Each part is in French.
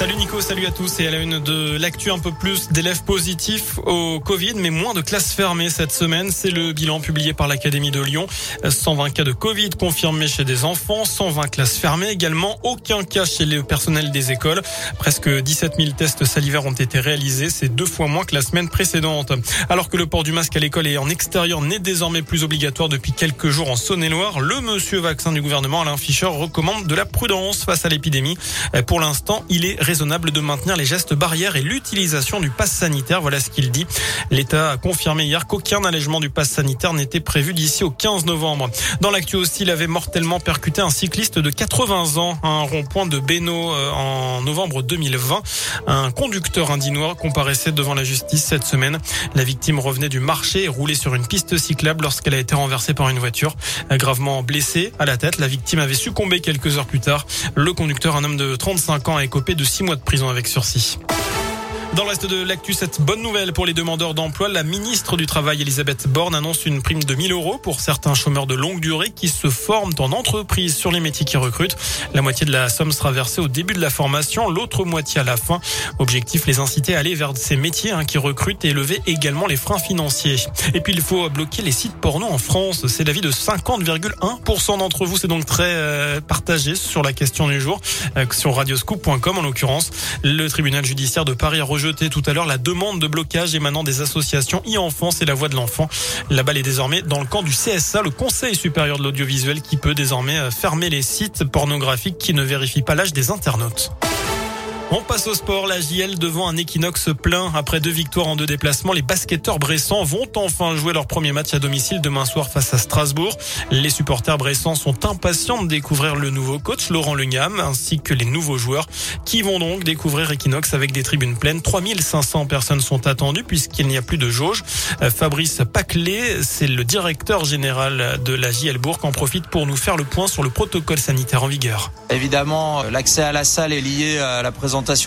Salut Nico, salut à tous et à la une de l'actu un peu plus d'élèves positifs au Covid mais moins de classes fermées cette semaine. C'est le bilan publié par l'Académie de Lyon. 120 cas de Covid confirmés chez des enfants, 120 classes fermées également, aucun cas chez le personnel des écoles. Presque 17 000 tests salivaires ont été réalisés, c'est deux fois moins que la semaine précédente. Alors que le port du masque à l'école et en extérieur n'est désormais plus obligatoire depuis quelques jours en Saône-et-Loire, le monsieur vaccin du gouvernement Alain Fischer recommande de la prudence face à l'épidémie. Pour l'instant, il est raisonnable de maintenir les gestes barrières et l'utilisation du pass sanitaire. Voilà ce qu'il dit. L'État a confirmé hier qu'aucun allègement du pass sanitaire n'était prévu d'ici au 15 novembre. Dans l'actu aussi, il avait mortellement percuté un cycliste de 80 ans à un rond-point de Bénaud euh, en novembre 2020. Un conducteur indinois comparaissait devant la justice cette semaine. La victime revenait du marché et roulait sur une piste cyclable lorsqu'elle a été renversée par une voiture. Gravement blessée à la tête, la victime avait succombé quelques heures plus tard. Le conducteur, un homme de 35 ans, a écopé de six mois de prison avec sursis. Dans le reste de l'actu, cette bonne nouvelle pour les demandeurs d'emploi, la ministre du Travail, Elisabeth Borne, annonce une prime de 1000 euros pour certains chômeurs de longue durée qui se forment en entreprise sur les métiers qui recrutent. La moitié de la somme sera versée au début de la formation, l'autre moitié à la fin. Objectif, les inciter à aller vers ces métiers hein, qui recrutent et lever également les freins financiers. Et puis, il faut bloquer les sites porno en France. C'est l'avis de 50,1% d'entre vous. C'est donc très euh, partagé sur la question du jour, euh, sur radioscoop.com en l'occurrence. Le tribunal judiciaire de Paris a rejeté tout à l'heure la demande de blocage émanant des associations e-enfance et la voix de l'enfant. La balle est désormais dans le camp du CSA, le Conseil supérieur de l'audiovisuel, qui peut désormais euh, fermer les sites pornographiques qui ne vérifient pas l'âge des internautes. On passe au sport. La JL devant un équinoxe plein. Après deux victoires en deux déplacements, les basketteurs bressans vont enfin jouer leur premier match à domicile demain soir face à Strasbourg. Les supporters bressans sont impatients de découvrir le nouveau coach Laurent Legnam ainsi que les nouveaux joueurs qui vont donc découvrir Equinox avec des tribunes pleines. 3500 personnes sont attendues puisqu'il n'y a plus de jauge. Fabrice Paclé, c'est le directeur général de la JL Bourg, en profite pour nous faire le point sur le protocole sanitaire en vigueur.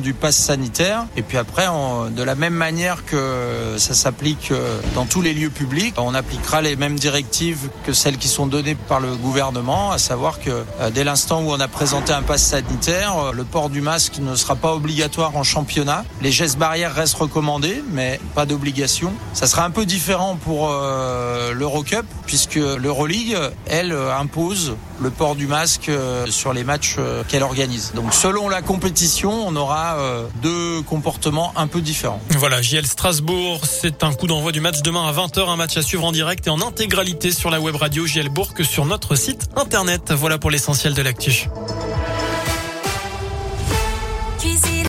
Du pass sanitaire. Et puis après, de la même manière que ça s'applique euh, dans tous les lieux publics, on appliquera les mêmes directives que celles qui sont données par le gouvernement, à savoir que euh, dès l'instant où on a présenté un pass sanitaire, euh, le port du masque ne sera pas obligatoire en championnat. Les gestes barrières restent recommandés, mais pas d'obligation. Ça sera un peu différent pour l'Eurocup, puisque l'Euroleague, elle, impose le port du masque sur les matchs qu'elle organise. Donc selon la compétition, on on aura euh, deux comportements un peu différents. Voilà, JL Strasbourg, c'est un coup d'envoi du match demain à 20h, un match à suivre en direct et en intégralité sur la web radio JL Bourg que sur notre site internet. Voilà pour l'essentiel de l'actu.